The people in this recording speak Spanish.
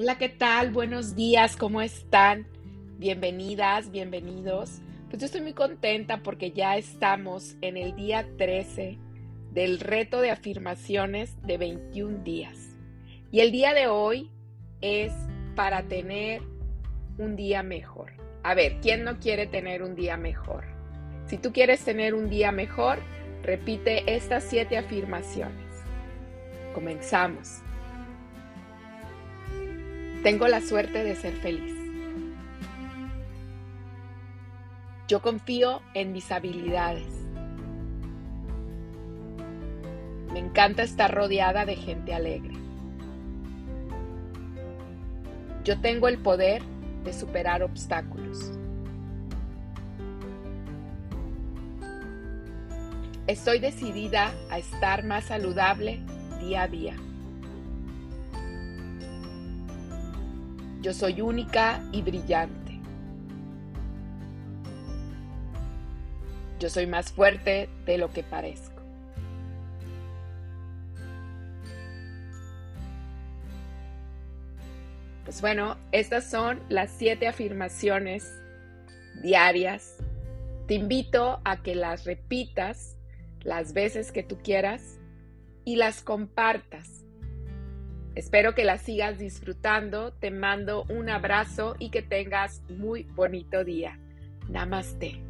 Hola, ¿qué tal? Buenos días, ¿cómo están? Bienvenidas, bienvenidos. Pues yo estoy muy contenta porque ya estamos en el día 13 del reto de afirmaciones de 21 días. Y el día de hoy es para tener un día mejor. A ver, ¿quién no quiere tener un día mejor? Si tú quieres tener un día mejor, repite estas siete afirmaciones. Comenzamos. Tengo la suerte de ser feliz. Yo confío en mis habilidades. Me encanta estar rodeada de gente alegre. Yo tengo el poder de superar obstáculos. Estoy decidida a estar más saludable día a día. Yo soy única y brillante. Yo soy más fuerte de lo que parezco. Pues bueno, estas son las siete afirmaciones diarias. Te invito a que las repitas las veces que tú quieras y las compartas Espero que la sigas disfrutando. Te mando un abrazo y que tengas muy bonito día. Namaste.